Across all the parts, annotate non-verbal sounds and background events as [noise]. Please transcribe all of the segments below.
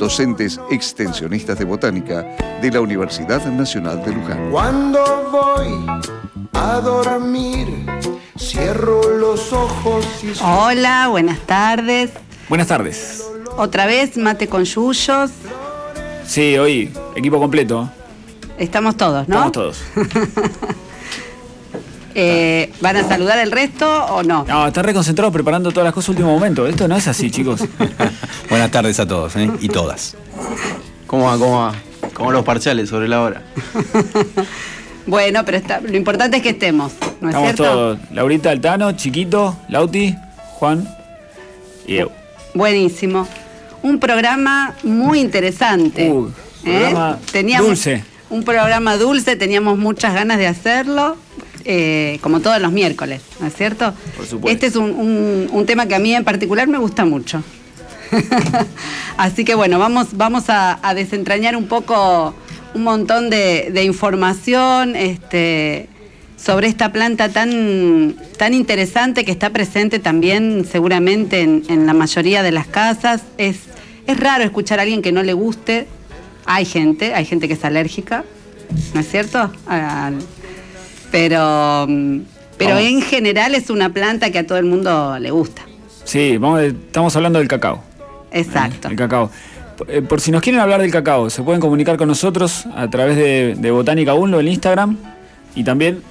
docentes extensionistas de botánica de la Universidad Nacional de Luján. Cuando voy a dormir, cierro los ojos y Hola, buenas tardes. Buenas tardes. Otra vez mate con yuyos. Sí, hoy, equipo completo. Estamos todos, ¿no? Estamos todos. [laughs] Eh, ¿Van a saludar el resto o no? No, está reconcentrado preparando todas las cosas último momento. Esto no es así, chicos. [laughs] Buenas tardes a todos ¿eh? y todas. ¿Cómo va? ¿Cómo va? Como los parciales sobre la hora. [laughs] Bueno, pero está- lo importante es que estemos, ¿no es Estamos cierto? todos. Laurita Altano, Chiquito, Lauti, Juan y Eu. Buenísimo. Un programa muy interesante. Uh, programa dulce. Un programa dulce, teníamos muchas ganas de hacerlo, eh, como todos los miércoles, ¿no es cierto? Por supuesto. Este es un, un- un tema que a mí en particular me gusta mucho. [laughs] Así que bueno, vamos, vamos a, a desentrañar un poco, un montón de, de información este, sobre esta planta tan, tan interesante que está presente también seguramente en, en la mayoría de las casas. Es, es raro escuchar a alguien que no le guste. Hay gente, hay gente que es alérgica, ¿no es cierto? Al- pero mm, pero Vamos. en general es una planta que a todo el mundo le gusta. Sí, vamos, estamos hablando del cacao. Exacto. El cacao. Eh, Por si nos quieren hablar del cacao, se pueden comunicar con nosotros a través de, de Botánica 1 en Instagram y también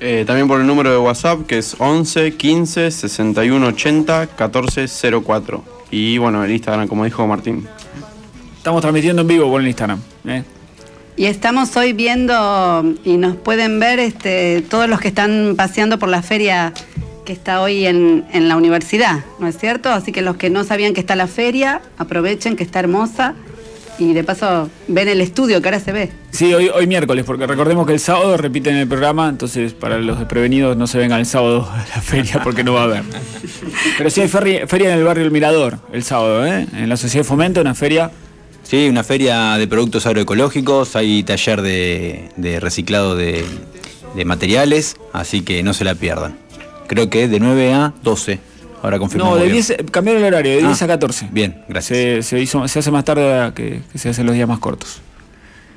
Eh, también por el número de WhatsApp que es 11 15 61 80 14 04. Y bueno, el Instagram, como dijo Martín. estamos transmitiendo en vivo por el Instagram. ¿eh? Y estamos hoy viendo y nos pueden ver este, todos los que están paseando por la feria que está hoy en, en la universidad, ¿no es cierto? Así que los que no sabían que está la feria, aprovechen que está hermosa y de paso ven el estudio que ahora se ve. Sí, hoy, hoy miércoles, porque recordemos que el sábado repiten el programa, entonces para los desprevenidos no se vengan el sábado a la feria porque no va a haber. Pero sí hay feria, en el barrio El Mirador el sábado, ¿eh? En la Sociedad de Fomento, una feria. Sí, una feria de productos agroecológicos, hay taller de, de reciclado de, de materiales, así que no se la pierdan. Creo que de 9 a 12. Ahora confirmo. No, de 10, cambiaron el horario, de Ah, 10 a 14. bien, gracias. Se, se hizo, se hace más tarde que, que se hacen los días más cortos.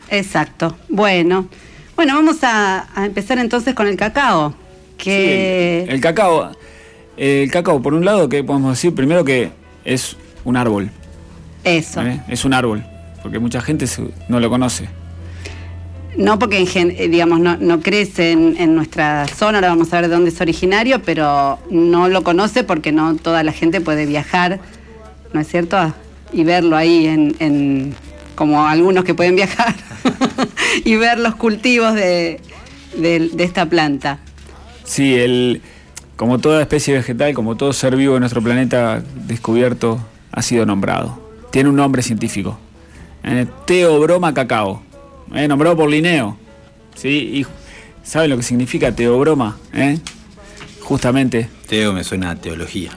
Exacto. Bueno, bueno, vamos a, a empezar entonces con el cacao. Que El cacao, el cacao, por un lado, que podemos decir primero que es un árbol. Eso. ¿eh? Es un árbol, porque mucha gente no lo conoce. No porque eh, digamos no, no crece en, en nuestra zona, ahora vamos a ver de dónde es originario, pero no lo conoce porque no toda la gente puede viajar, ¿no es cierto? Y verlo ahí en, en- como algunos que pueden viajar [laughs] y ver los cultivos de, de- de esta planta. Sí, el, como toda especie vegetal, como todo ser vivo en nuestro planeta descubierto, ha sido nombrado. Tiene un nombre científico. Eh, Teobroma cacao. eh, nombrado por Linneo. ¿sí? ¿Y saben lo que significa teobroma? eh? Justamente. Teo me suena a teología.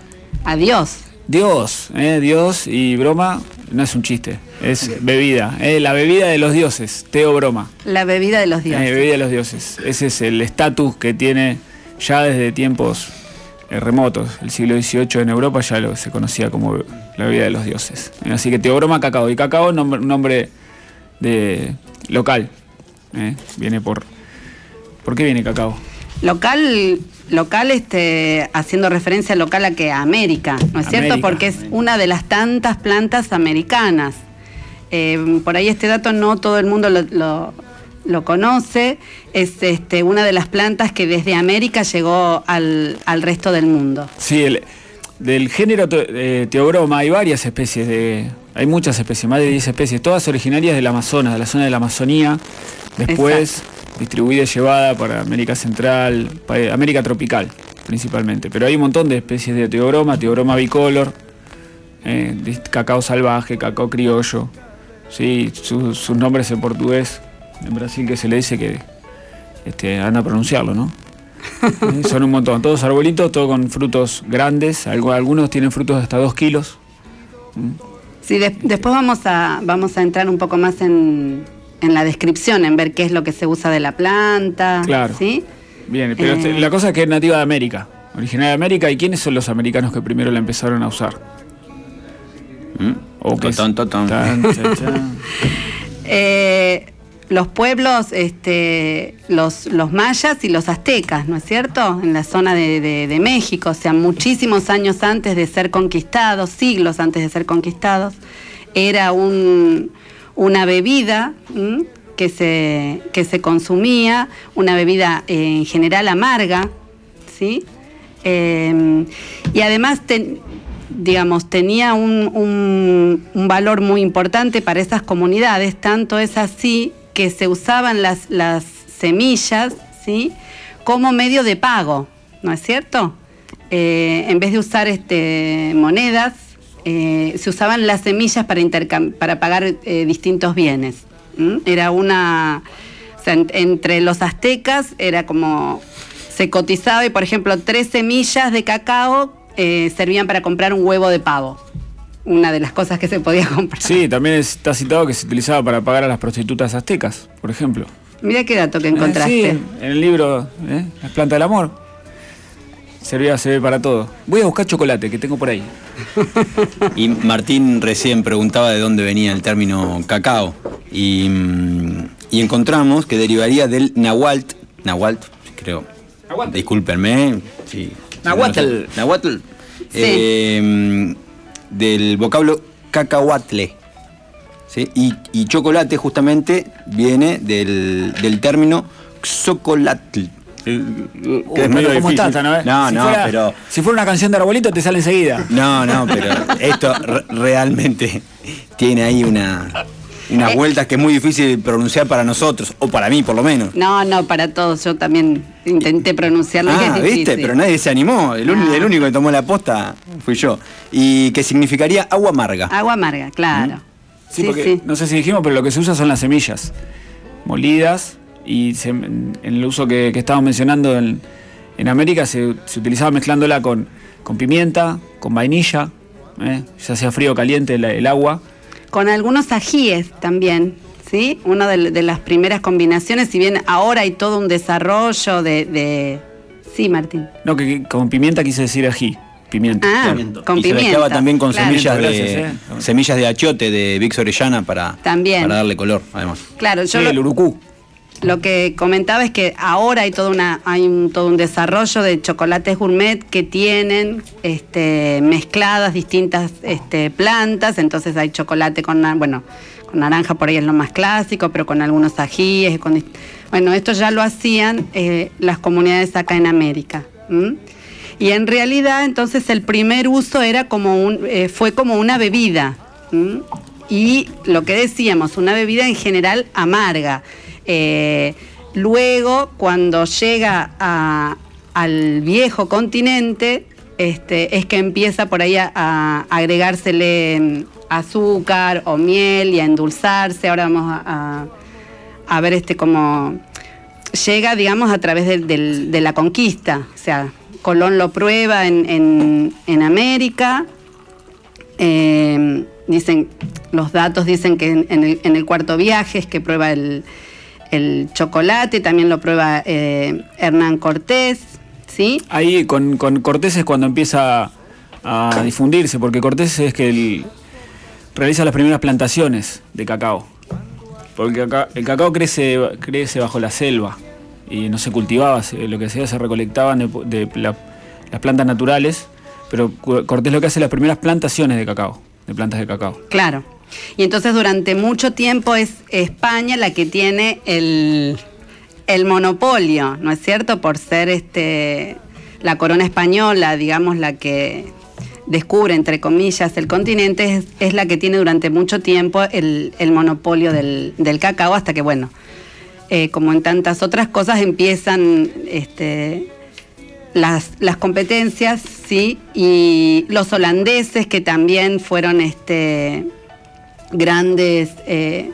Adiós. Dios, eh, Dios y broma no es un chiste, es bebida, eh, la bebida de los dioses, teobroma. La bebida de los Eh, dioses. bebida de los dioses. Ese es el estatus que tiene ya desde tiempos remotos. El siglo XVIII en Europa ya lo, se conocía como la bebida de los dioses. Eh, Así que Teobroma Cacao. Y Cacao, nombre- un nombre de local. eh, Viene por... ¿Por qué viene Cacao? Local, local este, haciendo referencia local a que a América, ¿no es cierto? Porque es una de las tantas plantas americanas. Eh, por ahí este dato no todo el mundo lo, lo- lo conoce. Es este, una de las plantas que desde América llegó al, al resto del mundo. Sí, el- del género te- eh, Teobroma hay varias especies, de, hay muchas especies, más de 10 especies, todas originarias del Amazonas, de la zona de la Amazonía, después distribuida y llevada para América Central, pa- América tropical principalmente. Pero hay un montón de especies de Teobroma, Teobroma bicolor, eh, cacao salvaje, cacao criollo, Sí, su- sus nombres en portugués, en Brasil que se le dice que este, anda a pronunciarlo, ¿no? Eh, Son un montón, todos arbolitos, todos con frutos grandes, algo- algunos tienen frutos de hasta dos kilos. Sí, de- después vamos a, vamos a entrar un poco más en, en la descripción, en ver qué es lo que se usa de la planta. Claro. ¿Sí? Bien, pero Eh. este, la cosa es que es nativa de América, originaria de América, ¿y quiénes son los americanos que primero la empezaron a usar? ¿Mm? O es- totón. Tan. [laughs] Eh, los pueblos, este, los, mayas y los aztecas, ¿no es cierto? En la zona de, México, o sea, muchísimos años antes de ser conquistados, siglos antes de ser conquistados, era un- una bebida que se, que se consumía, una bebida eh, en general amarga, ¿sí? Eh, y además, digamos, tenía un- un valor muy importante para esas comunidades, tanto es así que se usaban las, las semillas, ¿sí? Como medio de pago, ¿no es cierto? Eh, en vez de usar este, monedas, eh, se usaban las semillas para, para pagar eh, distintos bienes. Era una... entre los aztecas era como... Se cotizaba y, por ejemplo, tres semillas de cacao servían para comprar un huevo de pavo. Una de las cosas que se podía [laughs] comprar. Sí, también está citado que se utilizaba para pagar a las prostitutas aztecas, por ejemplo. Mira qué dato que Eh, encontraste. sí, en el libro ¿eh? Las plantas del amor. Servía, se ve para todo. Voy a buscar chocolate que tengo por ahí. [laughs] Y Martín recién preguntaba de dónde venía el término cacao. Y, mm, y encontramos que derivaría del nahuatl. Nahuatl, creo. Nahuatl. Discúlpenme. Sí. Nahuatl. No sé. Nahuatl. Sí. Eh, del vocablo cacahuatle. ¿sí? Y, y chocolate justamente viene del, del término xocolatl. Que es Uy, medio pero ¿Cómo difícil. estás, no, eh? No, Si no, fuera- pero... Si fuera una canción de arbolito te sale enseguida. No, no, pero esto re- realmente tiene ahí una, unas Eh. vueltas que es muy difícil pronunciar para nosotros, o para mí por lo menos. No, no, para todos. Yo también intenté pronunciarlo. Ah, es viste, pero nadie se animó. El, uni- No. el único que tomó la posta fui yo. Y que significaría agua amarga. Agua amarga, claro. Sí, Sí, porque sí. no sé si dijimos, pero lo que se usa son las semillas molidas y se- en el uso que, que estábamos mencionando en, en América se, se utilizaba mezclándola con, con pimienta, con vainilla, ¿eh? ya sea frío o caliente el, el agua. Con algunos ajíes también, ¿sí? Una de, de las primeras combinaciones, si bien ahora hay todo un desarrollo de... de- Sí, Martín. No, que, que con pimienta quise decir ají, pimienta. Ah, Claro. con y se pimienta. mezclaba también con claro. semillas de Gracias, eh. semillas de achiote de Vix Orellana para, También. para darle color, además. Claro, Sí, yo lo, el urucú. Lo que comentaba es que ahora hay todo una hay un, todo un desarrollo de chocolates gourmet que tienen este, mezcladas distintas este, plantas, entonces hay chocolate con bueno con naranja por ahí es lo más clásico, pero con algunos ajíes, con bueno esto ya lo hacían eh, las comunidades acá en América. Y en realidad entonces el primer uso era como un eh, fue como una bebida. Y lo que decíamos, una bebida en general amarga. Eh, luego, cuando llega al viejo continente, este, es que empieza por ahí a, a agregársele mm, azúcar o miel y a endulzarse. Ahora vamos a, ver este cómo llega, digamos, a través de la conquista. O sea, Colón lo prueba en, América. Eh, dicen, los datos dicen que en el cuarto viaje es que prueba el, el chocolate, también lo prueba eh, Hernán Cortés, ¿sí? Ahí con, con Cortés es cuando empieza a difundirse, porque Cortés es que él realiza las primeras plantaciones de cacao. Porque acá- el cacao crece, crece bajo la selva y no se cultivaba, lo que hacía se recolectaban de, de la- las plantas naturales, pero Cortés lo que hace es las primeras plantaciones de cacao, de plantas de cacao. Claro. Y entonces durante mucho tiempo es España la que tiene el, monopolio, ¿no es cierto? Por ser este la corona española, digamos, la que descubre, entre comillas, el continente, es, la que tiene durante mucho tiempo el, monopolio del, del cacao, hasta que, bueno, eh, como en tantas otras cosas, empiezan este, las, las competencias, sí, y los holandeses que también fueron este, grandes... eh,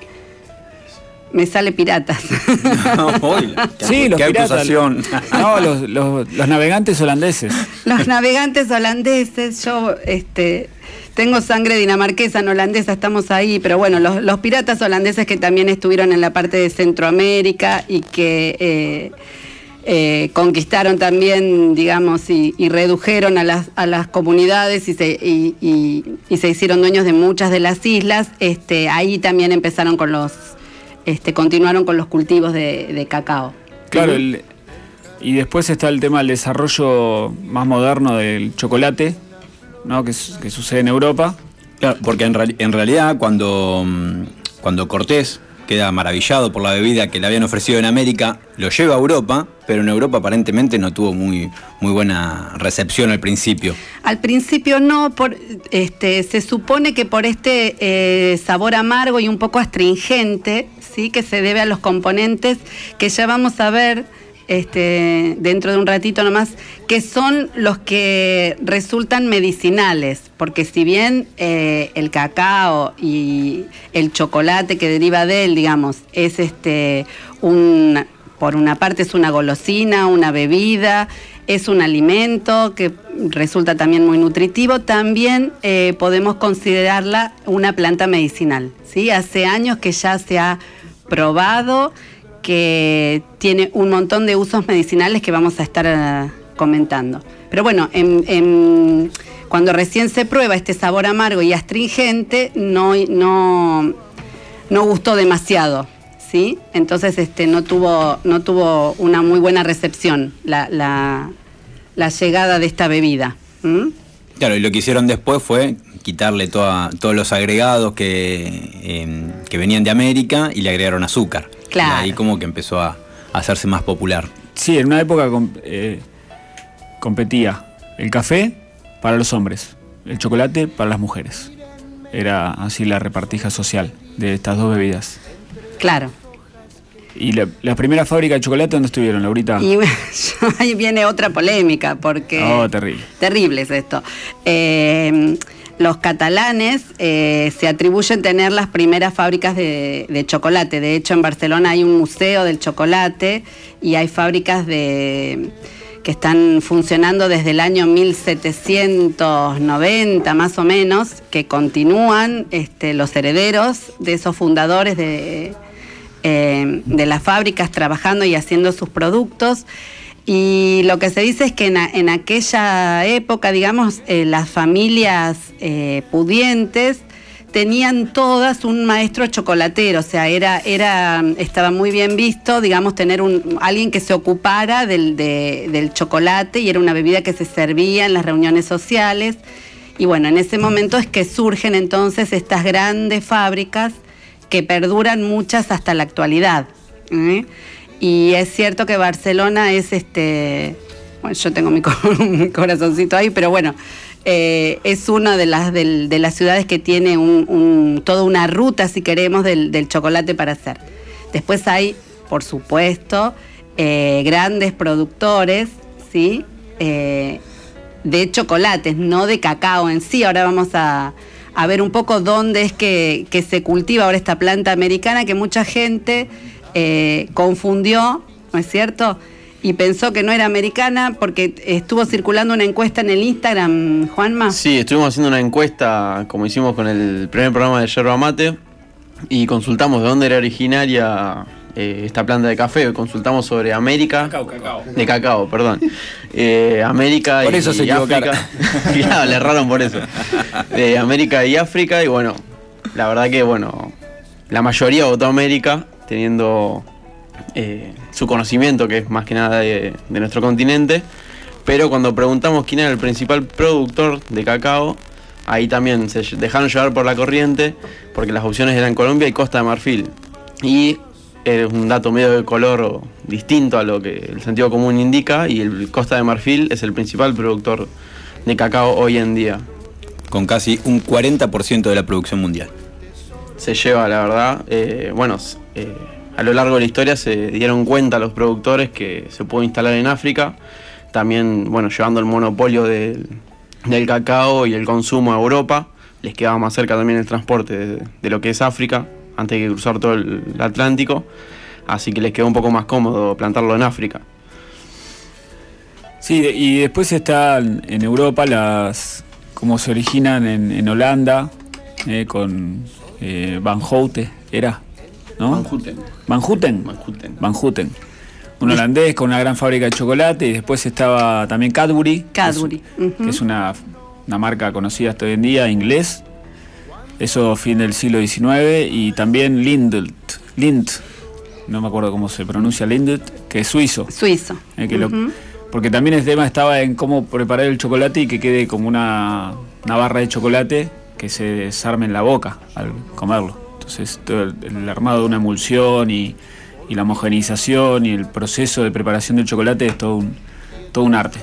me sale piratas. [laughs] [laughs] Sí, los qué piratas. acusación. [laughs] No, los, los- los navegantes holandeses. Los navegantes holandeses, yo este, tengo sangre dinamarquesa, no holandesa, estamos ahí, pero bueno, los, los piratas holandeses que también estuvieron en la parte de Centroamérica y que eh, eh, conquistaron también, digamos, y, y redujeron a las, a las comunidades y se, y, y- y se hicieron dueños de muchas de las islas, este, ahí también empezaron con los, este, continuaron con los cultivos de, de cacao. Claro, el- y después está el tema del desarrollo más moderno del chocolate, ¿no? que, su- que sucede en Europa. Claro, porque en, en realidad cuando, mm, cuando Cortés queda maravillado por la bebida que le habían ofrecido en América, lo lleva a Europa, pero en Europa aparentemente no tuvo muy, muy buena recepción al principio. Al principio no, por, este, se supone que por este eh, sabor amargo y un poco astringente, sí, que se debe a los componentes que ya vamos a ver este, dentro de un ratito nomás, que son los que resultan medicinales, porque si bien eh, el cacao y el chocolate que deriva de él, digamos, es este un por una parte es una golosina, una bebida, es un alimento que resulta también muy nutritivo, también eh, podemos considerarla una planta medicinal. ¿sí? Hace años que ya se ha probado que tiene un montón de usos medicinales que vamos a estar eh, comentando. Pero bueno, en- en- cuando recién se prueba este sabor amargo y astringente, no, no, no gustó demasiado, ¿sí? Entonces este, no, tuvo, no tuvo una muy buena recepción la, la- llegada de esta bebida. Claro, y lo que hicieron después fue quitarle toda- todos los agregados que, eh, que venían de América y le agregaron azúcar. Claro. Y ahí como que empezó a, a hacerse más popular. Sí, en una época com- eh, competía el café para los hombres, el chocolate para las mujeres. Era así la repartija social de estas dos bebidas. Claro. ¿Y la, la primera fábrica de chocolate dónde estuvieron, Laurita? Y bueno, [laughs] ahí viene otra polémica, porque... Oh, terrible. Terrible es esto. Eh, los catalanes eh, se atribuyen tener las primeras fábricas de, chocolate. De hecho, en Barcelona hay un museo del chocolate y hay fábricas de que están funcionando desde el año 1790 más o menos, que continúan este, los herederos de esos fundadores de, eh, de las fábricas trabajando y haciendo sus productos. Y lo que se dice es que en, aquella época, digamos, eh, las familias eh, pudientes tenían todas un maestro chocolatero, o sea, era, era, estaba muy bien visto, digamos, tener un, alguien que se ocupara del, de- del chocolate y era una bebida que se servía en las reuniones sociales. Y bueno, en ese momento es que surgen entonces estas grandes fábricas que perduran muchas hasta la actualidad. ¿eh? Y es cierto que Barcelona es este. Bueno, yo tengo mi, [laughs] co- mi corazoncito ahí, pero bueno, eh, es una de las, de las ciudades que tiene un, toda una ruta, si queremos, del, chocolate para hacer. Después hay, por supuesto, eh, grandes productores, ¿sí? Eh, de chocolates, no de cacao en sí. Ahora vamos a, a ver un poco dónde es que se cultiva ahora esta planta americana que mucha gente eh, confundió, ¿no es cierto? Y pensó que no era americana porque estuvo circulando una encuesta en el Instagram, Juanma. Sí, estuvimos haciendo una encuesta, como hicimos con el primer programa de Yerba Mate, y consultamos de dónde era originaria eh, esta planta de café. Consultamos sobre América. Cacao, cacao. De cacao, perdón. Eh, América Por y, eso se y equivocaron. África. [laughs] claro, le erraron por eso. De América y África, y bueno, la verdad que, bueno, la mayoría votó América, teniendo eh, su conocimiento, que es más que nada de, de nuestro continente. Pero cuando preguntamos quién era el principal productor de cacao, ahí también se dejaron llevar por la corriente, porque las opciones eran Colombia y Costa de Marfil. Y es un dato medio de color distinto a lo que el sentido común indica, y el Costa de Marfil es el principal productor de cacao hoy en día. Con casi un 40% de la producción mundial. Se lleva, la verdad. Eh, bueno, eh, a lo largo de la historia se dieron cuenta los productores que se pudo instalar en África, también, bueno, llevando el monopolio del, del cacao y el consumo a Europa, les quedaba más cerca también el transporte de, lo que es África, antes de cruzar todo el Atlántico, así que les quedó un poco más cómodo plantarlo en África. Sí, y después están en Europa las como se originan en, en Holanda eh, con eh, Van Houten, era, ¿no? Van Houten. Van Houten. Van Houten. Van Houten. Un holandés con una gran fábrica de chocolate y después estaba también Cadbury. que es- Cadbury, Que es una, una marca conocida hasta hoy en día, inglés. Eso fin del siglo XIX y también Lindt, Lindt, no me acuerdo cómo se pronuncia Lindt, que es suizo. Suizo. Eh, que lo- Ujú. porque también el tema estaba en cómo preparar el chocolate y que quede como una, una barra de chocolate que se desarme en la boca al comerlo. Entonces todo el, armado de una emulsión y, la homogenización y el proceso de preparación del chocolate es todo un, todo un arte.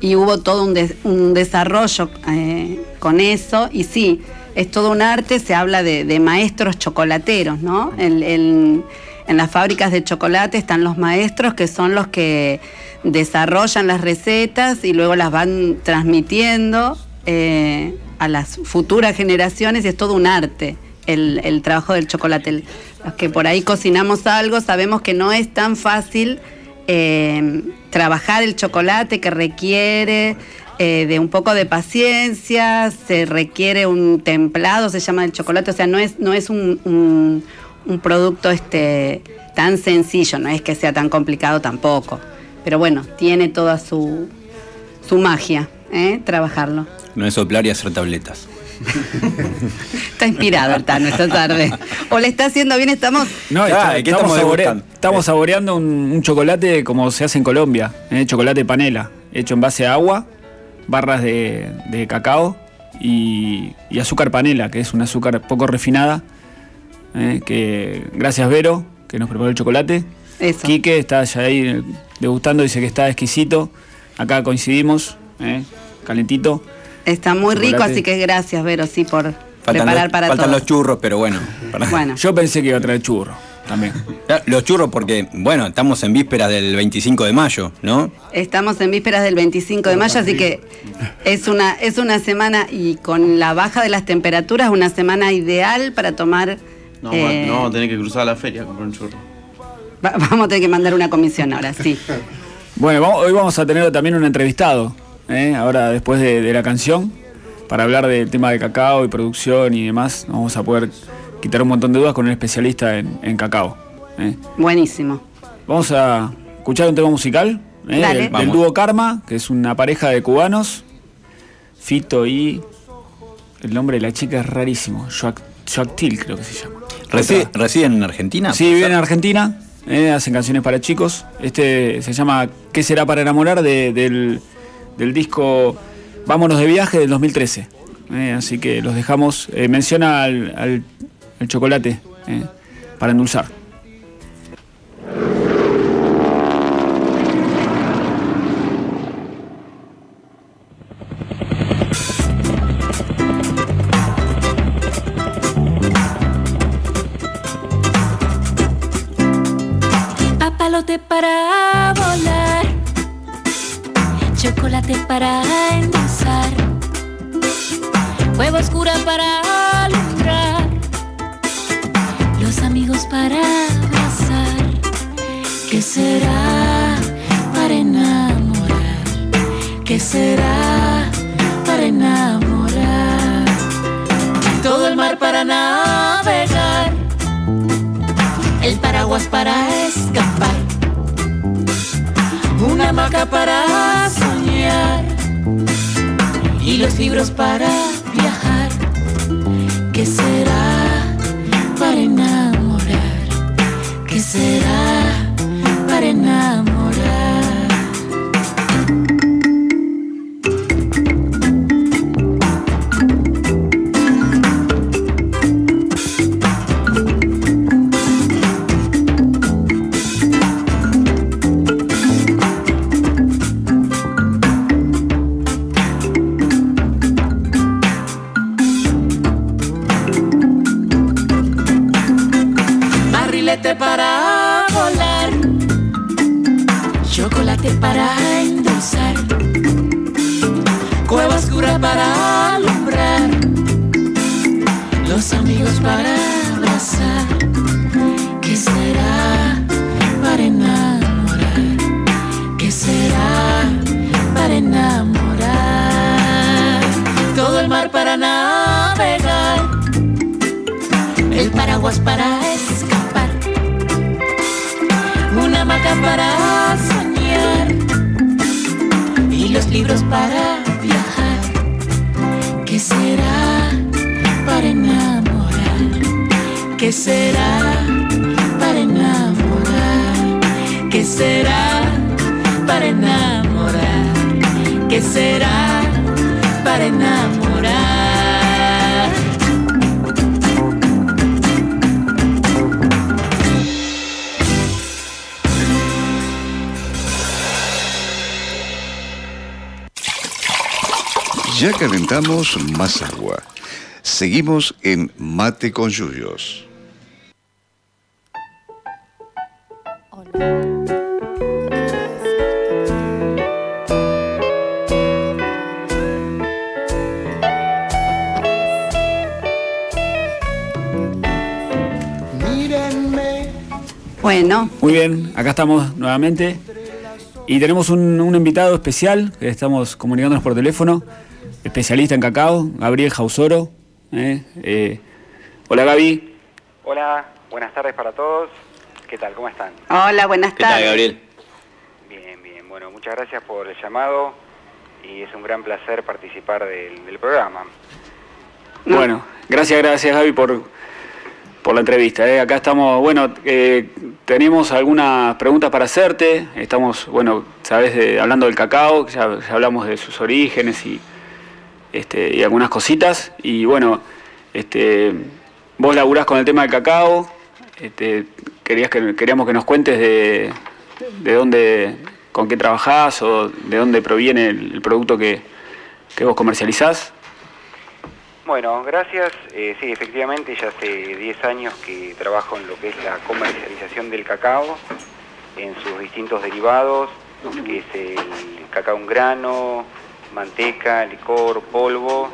y hubo todo un, un desarrollo eh, con eso y sí, es todo un arte, se habla de, maestros chocolateros, ¿no? En las fábricas de chocolate están los maestros que son los que desarrollan las recetas y luego las van transmitiendo eh, a las futuras generaciones y es todo un arte el, el trabajo del chocolate. Los que por ahí cocinamos algo sabemos que no es tan fácil eh, trabajar el chocolate que requiere eh, de un poco de paciencia, se requiere un templado, se llama el chocolate, o sea, no es, no es un, un- un producto este, tan sencillo, no es que sea tan complicado tampoco, pero bueno, tiene toda su, su magia, ¿eh? trabajarlo. No es soplar y hacer tabletas. [laughs] Está inspirado el Tano esta tarde. O le está haciendo bien, estamos... No, Ah, está- ¿qué estamos, saboreando un, un chocolate como se hace en Colombia, ¿eh? chocolate panela, hecho en base a agua, barras de, de cacao y, y azúcar panela, que es un azúcar poco refinada, ¿eh? que gracias Vero, que nos preparó el chocolate. Eso. Quique está ya ahí eh, degustando, dice que está exquisito. Acá coincidimos, ¿eh? Calentito. Está muy rico, así que gracias, Vero, sí, por Faltan, preparar los, para faltan todos. los churros, pero bueno. para- Bueno, [laughs] Yo pensé que iba a traer churro también. Los churros porque, bueno, estamos en vísperas del 25 de mayo, ¿no? estamos en vísperas del 25 de mayo, así que es una, es una semana y con la baja de las temperaturas, una semana ideal para tomar... No, eh, no vamos a tener que cruzar la feria a comprar un churro. va- vamos a tener que mandar una comisión ahora, sí. [laughs] Bueno, vamos- hoy vamos a tener también un entrevistado, ¿eh? ahora después de, de la canción, para hablar del tema de cacao y producción y demás. Vamos a poder quitar un montón de dudas con un especialista en, en cacao. ¿eh? Buenísimo. Vamos a escuchar un tema musical ¿eh? Dale. del, dúo Karma, que es una pareja de cubanos, Fito y... El nombre de la chica es rarísimo, Joac- Joactil creo que se llama. ¿Residen en Argentina? Sí, viven en Argentina, eh, hacen canciones para chicos. Este se llama ¿Qué será para enamorar? de- del, del disco Vámonos de viaje del 2013. Eh, así que los dejamos. eh, menciona al, chocolate eh, para endulzar. Para para endulzar, huevo oscura para alumbrar, los amigos para abrazar. ¿Qué será para enamorar? ¿Qué será para enamorar? Todo el mar para navegar el paraguas para escapar, una hamaca para y los libros para para escapar, una hamaca para soñar y los libros para viajar. ¿Qué será para enamorar? ¿Qué será para enamorar? ¿Qué será para enamorar? ¿Qué será para enamorar? Ya calentamos más agua. Seguimos en Mate con Yuyos. Mírenme, Bueno, Muy bien, acá estamos nuevamente y tenemos un, un invitado especial que estamos comunicándonos por teléfono, especialista en cacao, Gabriel Jausoro. ¿eh? Eh, hola Gaby. Hola, buenas tardes para todos. ¿Qué tal? ¿Cómo están? hola, buenas ¿Qué tal, tardes. Gabriel? Bien, bien. Bueno, muchas gracias por el llamado y es un gran placer participar del, del programa. No. Bueno, gracias, gracias Gaby por, por la entrevista. ¿eh? Acá estamos, bueno, eh, tenemos algunas preguntas para hacerte. Estamos, bueno, sabes, de- hablando del cacao, ya, ya hablamos de sus orígenes y, este, y algunas cositas. Y bueno, este, vos laburás con el tema del cacao. Este, querías que, queríamos que nos cuentes de, de dónde, con qué trabajás o de dónde proviene el, producto que, que vos comercializás. Bueno, gracias. Eh, sí, efectivamente, ya hace 10 años que trabajo en lo que es la comercialización del cacao, en sus distintos derivados, que es el cacao en grano, manteca, licor, polvo,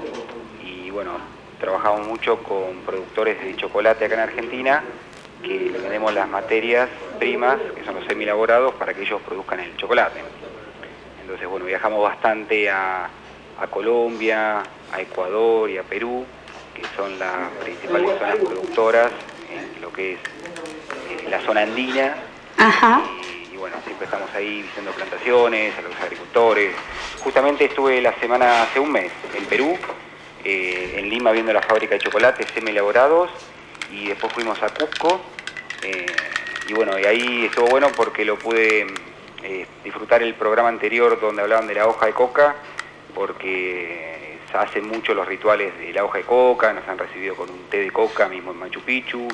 y bueno, trabajamos mucho con productores de chocolate acá en Argentina, que le vendemos las materias primas, que son los semielaborados, para que ellos produzcan el chocolate. Entonces, bueno, viajamos bastante a, a Colombia, a Ecuador y a Perú, que son las principales zonas productoras en lo que es eh, la zona andina. Ajá. Y, y bueno, siempre estamos ahí visitando plantaciones, a los agricultores. Justamente estuve la semana, hace un mes, en Perú, eh, en Lima viendo la fábrica de chocolates semi-elaborados y después fuimos a Cusco. eh, y bueno, y ahí estuvo bueno porque lo pude eh, disfrutar el programa anterior donde hablaban de la hoja de coca, porque hacen mucho los rituales de la hoja de coca, nos han recibido con un té de coca mismo en Machu Picchu,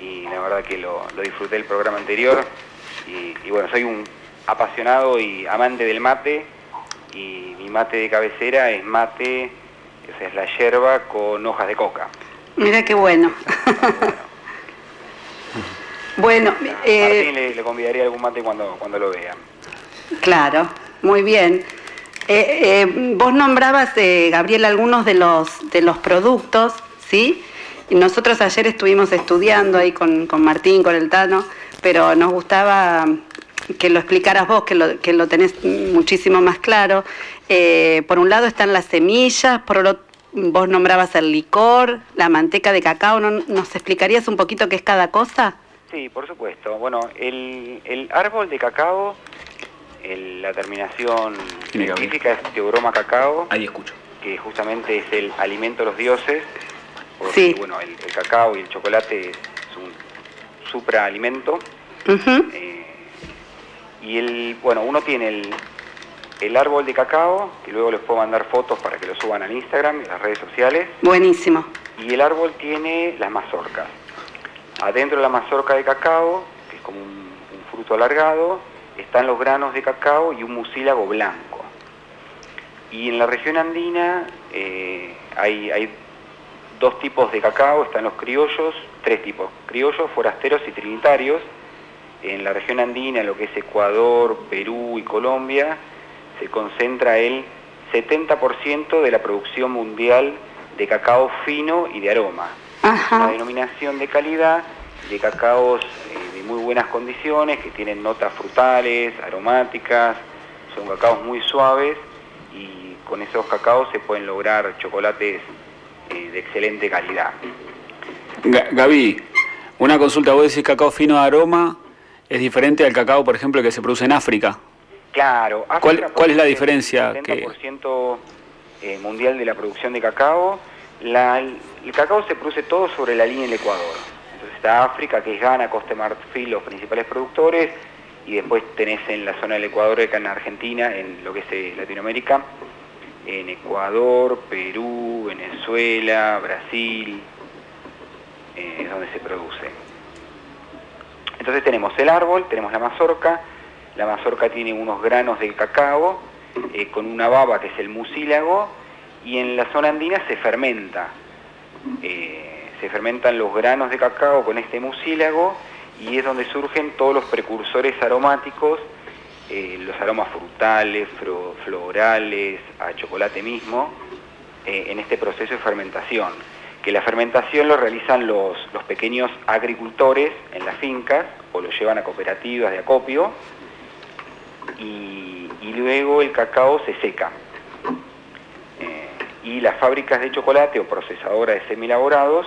y la verdad que lo disfruté el programa anterior, y, y bueno, soy un apasionado y amante del mate, y mi mate de cabecera es mate, o sea, es la yerba con hojas de coca. Mira qué bueno. [laughs] bueno, A eh, Martín le, le convidaría algún mate cuando, cuando lo vea. claro, muy bien. Eh, eh, vos nombrabas, eh, Gabriel, algunos de los, de los productos, ¿sí? Y nosotros ayer estuvimos estudiando ahí con, con Martín, con el Tano, pero nos gustaba que lo explicaras vos, que lo, que lo tenés muchísimo más claro. Eh, por un lado están las semillas, por otro, vos nombrabas el licor, la manteca de cacao, ¿no- ¿nos explicarías un poquito qué es cada cosa? Sí, por supuesto. Bueno, el, el árbol de cacao, el- la terminación científica es Teobroma cacao, Ahí escucho. que justamente es el alimento de los dioses, porque Sí. bueno, el, el cacao y el chocolate es supraalimento. Eh, y el, bueno, uno tiene el, el árbol de cacao, que luego les puedo mandar fotos para que lo suban al Instagram y las redes sociales. Buenísimo. Y el árbol tiene las mazorcas. Adentro de la mazorca de cacao, que es como un, un fruto alargado, están los granos de cacao y un mucílago blanco. Y en la región andina eh, hay, hay dos tipos de cacao, están los criollos, tres tipos, criollos, forasteros y trinitarios. En la región andina, en lo que es Ecuador, Perú y Colombia, se concentra el 70% de la producción mundial de cacao fino y de aroma. Ajá. Una denominación de calidad de cacaos eh, de muy buenas condiciones, que tienen notas frutales, aromáticas, son cacaos muy suaves y con esos cacaos se pueden lograr chocolates eh, de excelente calidad. Ga- Gaby, una consulta, vos decís cacao fino de aroma es diferente al cacao, por ejemplo, que se produce en África. Claro. ¿Cuál- África cuál es la diferencia El que- 70% eh, mundial de la producción de cacao. La- el cacao se produce todo sobre la línea del Ecuador. Entonces está África, que es Ghana, Costa de Marfil, los principales productores, y después tenés en la zona del Ecuador, acá en Argentina, en lo que es eh, Latinoamérica, en Ecuador, Perú, Venezuela, Brasil, eh, es donde se produce. Entonces tenemos el árbol, tenemos la mazorca, la mazorca tiene unos granos de cacao eh, con una baba que es el mucílago y en la zona andina se fermenta. Eh, se fermentan los granos de cacao con este mucílago y es donde surgen todos los precursores aromáticos, eh, los aromas frutales, florales, a chocolate mismo, eh, en este proceso de fermentación. Que la fermentación lo realizan los, los pequeños agricultores en las fincas o lo llevan a cooperativas de acopio y, y luego el cacao se seca. Eh, y las fábricas de chocolate o procesadoras de semielaborados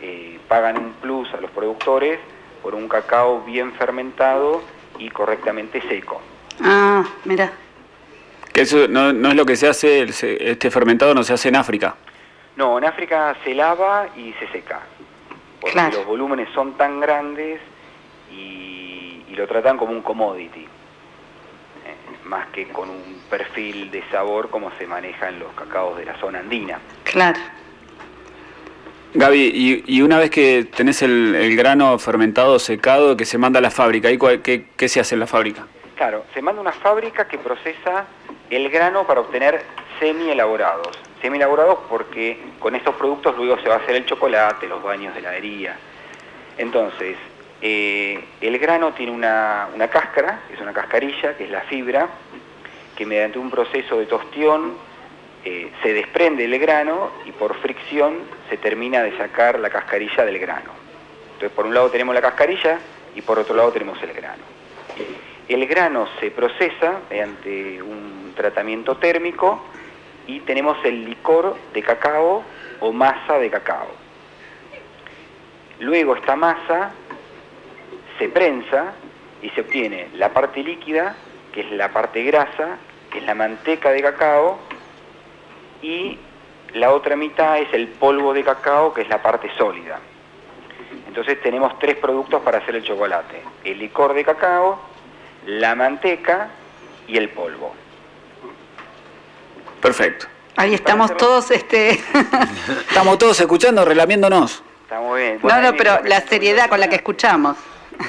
eh, pagan un plus a los productores por un cacao bien fermentado y correctamente seco. Ah, mira. Que eso no, no es lo que se hace, este fermentado no se hace en África. No, en África se lava y se seca, porque Claro. los volúmenes son tan grandes y, y lo tratan como un commodity, eh, más que con un perfil de sabor como se manejan los cacaos de la zona andina. Claro. Gaby, y, y una vez que tenés el, grano fermentado, secado, que se manda a la fábrica, ¿ahí cuál- qué, se hace en la fábrica? Claro, se manda una fábrica que procesa el grano para obtener semi-elaborados. Semi-elaborados porque con estos productos luego se va a hacer el chocolate, los baños de heladería. Entonces, eh, el grano tiene una, una cáscara, es una cascarilla, que es la fibra, que mediante un proceso de tostión eh, se desprende el grano y por fricción se termina de sacar la cascarilla del grano. Entonces, por un lado tenemos la cascarilla y por otro lado tenemos el grano. El grano se procesa mediante un tratamiento térmico y tenemos el licor de cacao o masa de cacao. Luego esta masa se prensa y se obtiene la parte líquida, que es la parte grasa, que es la manteca de cacao, y la otra mitad es el polvo de cacao, que es la parte sólida. Entonces tenemos tres productos para hacer el chocolate. El licor de cacao, la manteca y el polvo. Perfecto. Ahí estamos todos, este... [laughs] Estamos todos escuchando, relamiéndonos. Está muy bien. no, Bueno, no, pero la seriedad con la que escuchamos.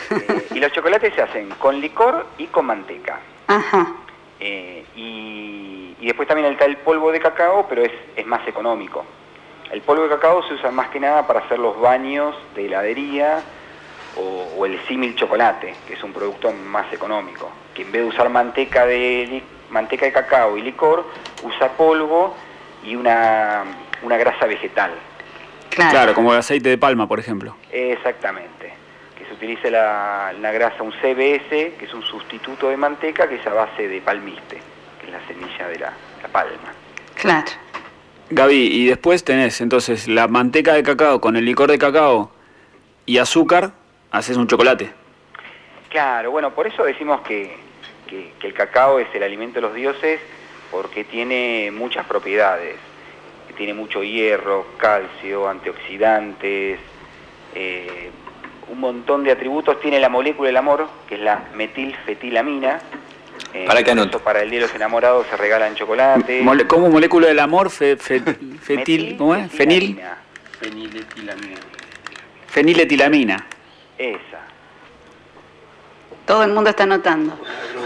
Eh, y los chocolates se hacen con licor y con manteca. Ajá. Eh, y, y después también está el polvo de cacao, pero es, es más económico. El polvo de cacao se usa más que nada para hacer los baños de heladería o, o el símil chocolate, que es un producto más económico. Que en vez de usar manteca de, manteca de cacao y licor, usa polvo y una, una grasa vegetal. Claro. Claro, como el aceite de palma, por ejemplo. Exactamente. Que se utilice la, la grasa, un CBS, que es un sustituto de manteca, que es a base de palmiste, la semilla de la, la palma. Claro. Gaby, y después tenés entonces la manteca de cacao con el licor de cacao y azúcar, haces un chocolate. Claro, bueno, por eso decimos que, que- que el cacao es el alimento de los dioses, porque tiene muchas propiedades. Tiene mucho hierro, calcio, antioxidantes, eh, un montón de atributos. Tiene la molécula del amor, que es la metilfetilamina. Eh, Para que eso para el día de los enamorados se regalan chocolate. Mole- ¿Cómo molécula del amor? Fe- fe- [laughs] fetil, ¿cómo es? Fenil. Feniletilamina. feniletilamina. Esa. Todo el mundo está anotando.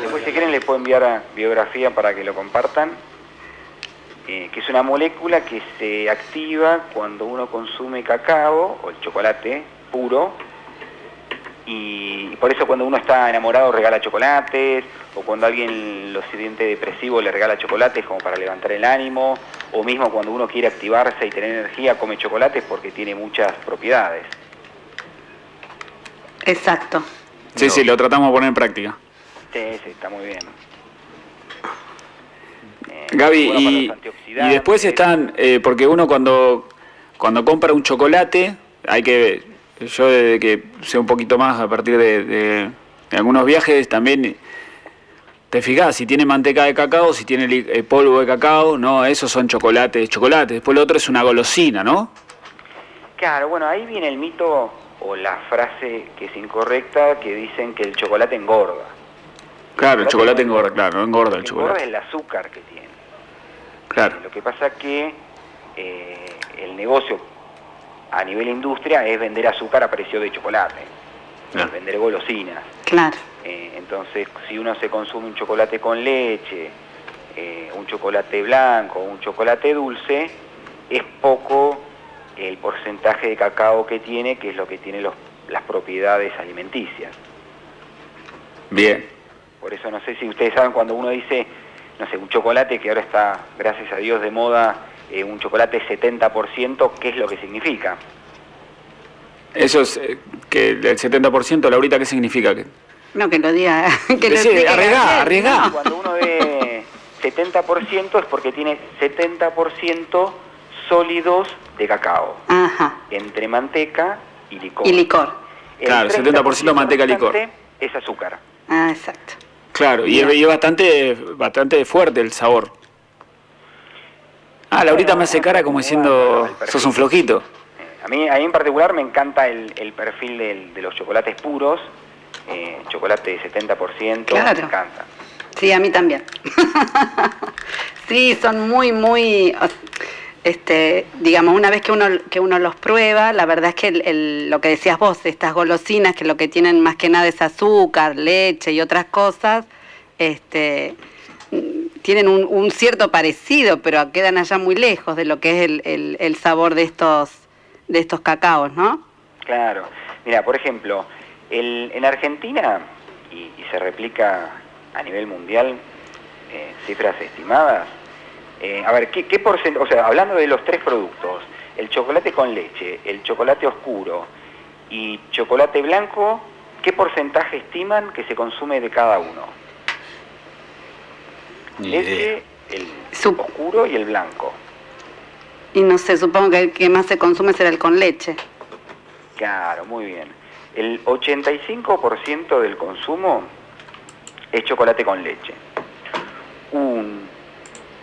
Después si quieren les puedo enviar a biografía para que lo compartan, eh, que es una molécula que se activa cuando uno consume cacao o el chocolate puro y, por eso cuando uno está enamorado regala chocolates o cuando alguien lo siente depresivo le regala chocolates como para levantar el ánimo o mismo cuando uno quiere activarse y tener energía, come chocolates porque tiene muchas propiedades. Exacto. Sí, sí, lo tratamos de poner en práctica. Sí, sí, está muy bien. Eh, Gaby, bueno y, los antioxidantes. y después están, eh, porque uno cuando, cuando compra un chocolate, hay que, yo desde que sé un poquito más a partir de, de- de algunos viajes, también te fijas si tiene manteca de cacao, si tiene eh, polvo de cacao, no, esos son chocolates, chocolate. Después lo otro es una golosina, ¿no? Claro, bueno, ahí viene el mito o la frase que es incorrecta que dicen que el chocolate engorda. Claro, el chocolate engorda, claro, no engorda el que engorda es chocolate. el azúcar que tiene. Claro, Lo que pasa que eh, el negocio a nivel industria es vender azúcar a precio de chocolate, Ah. es vender golosinas. Claro. Eh, entonces, si uno se consume un chocolate con leche, eh, un chocolate blanco, un chocolate dulce, es poco el porcentaje de cacao que tiene, que es lo que tiene los- las propiedades alimenticias. bien. Por eso no sé si ustedes saben cuando uno dice, no sé, un chocolate que ahora está, gracias a Dios, de moda, eh, un chocolate 70%, ¿qué es lo que significa? Eso es eh, que el 70%, Laurita, ¿qué significa? Que- No, que lo diga. [laughs] Que lo Sí, arriesgá, arriesgá. Cuando uno ve 70% es porque tiene 70% sólidos de cacao, Ajá. entre manteca y licor. Y licor. El Claro, 30% 70% manteca, licor. restante Es azúcar. Ah, exacto. Claro, y es, y es bastante, bastante fuerte el sabor. Ah, Laurita me hace cara como diciendo, sos un flojito. Eh, A mí, a mí en particular me encanta el, el perfil del- de los chocolates puros, eh, chocolate de 70%, Claro. me encanta. Sí, a mí también. [laughs] sí, son muy, muy, este, digamos, una vez que uno, que uno los prueba, la verdad es que el- el- lo que decías vos, estas golosinas que lo que tienen más que nada es azúcar, leche y otras cosas, este, tienen un, cierto parecido, pero quedan allá muy lejos de lo que es el, el- sabor de estos, de estos cacaos, ¿no? Claro. Mira, por ejemplo, el- en Argentina, y, y se replica a nivel mundial, eh, cifras estimadas, eh, a ver, ¿qué, qué porcentaje, o sea, hablando de los tres productos, el chocolate con leche, el chocolate oscuro y chocolate blanco, ¿qué porcentaje estiman que se consume de cada uno? Ni leche, idea. el Sup- oscuro y el blanco. Y no sé, supongo que el que más se consume será el con leche. Claro, muy bien. El 85% del consumo es chocolate con leche. Un,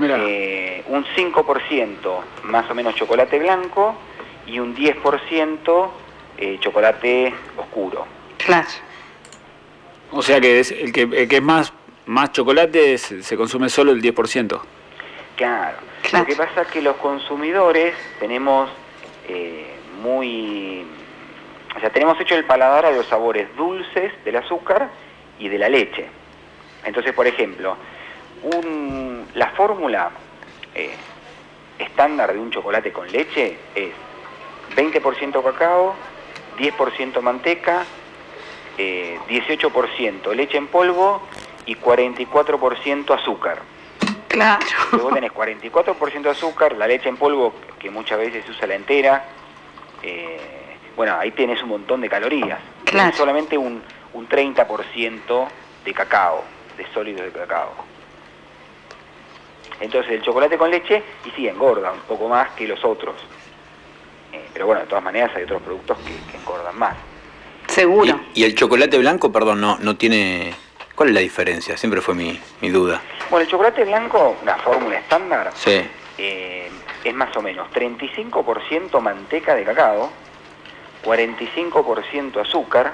eh, un 5% más o menos chocolate blanco y un 10% eh, chocolate oscuro. Claro. o sea que es el que, el que es más, más chocolate se, se consume solo el 10%. Claro. Claro. Lo que pasa es que los consumidores tenemos eh, muy... O sea, tenemos hecho el paladar a los sabores dulces del azúcar y de la leche. Entonces, por ejemplo, un- la fórmula eh, estándar de un chocolate con leche es 20% cacao, 10% manteca, eh, 18% leche en polvo y 44% azúcar. Claro. Que vos tenés 44% de azúcar, la leche en polvo, que muchas veces se usa la entera, eh, bueno, ahí tenés un montón de calorías. Claro. Tenés solamente un, un 30% de cacao, de sólidos de cacao. Entonces el chocolate con leche, y sí, engorda un poco más que los otros. Eh, pero bueno, de todas maneras hay otros productos que, que engordan más. Seguro. Y, y el chocolate blanco, perdón, no, no tiene. ¿Cuál es la diferencia? Siempre fue mi, mi duda. Bueno, el chocolate blanco, una fórmula estándar, Sí. eh, es más o menos 35% manteca de cacao, 45% azúcar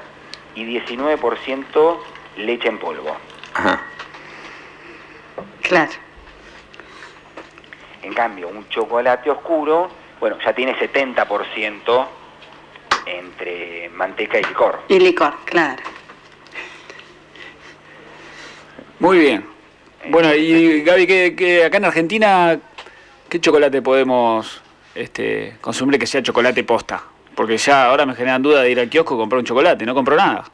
y 19% leche en polvo. Ajá. Claro. En cambio, un chocolate oscuro, bueno, ya tiene 70% entre manteca y licor. Y licor, claro. Muy bien. Bueno, y Gaby, ¿qué, qué- acá en Argentina, ¿qué chocolate podemos este, consumir que sea chocolate posta? Porque ya ahora me generan duda de ir al kiosco y comprar un chocolate, no compro nada.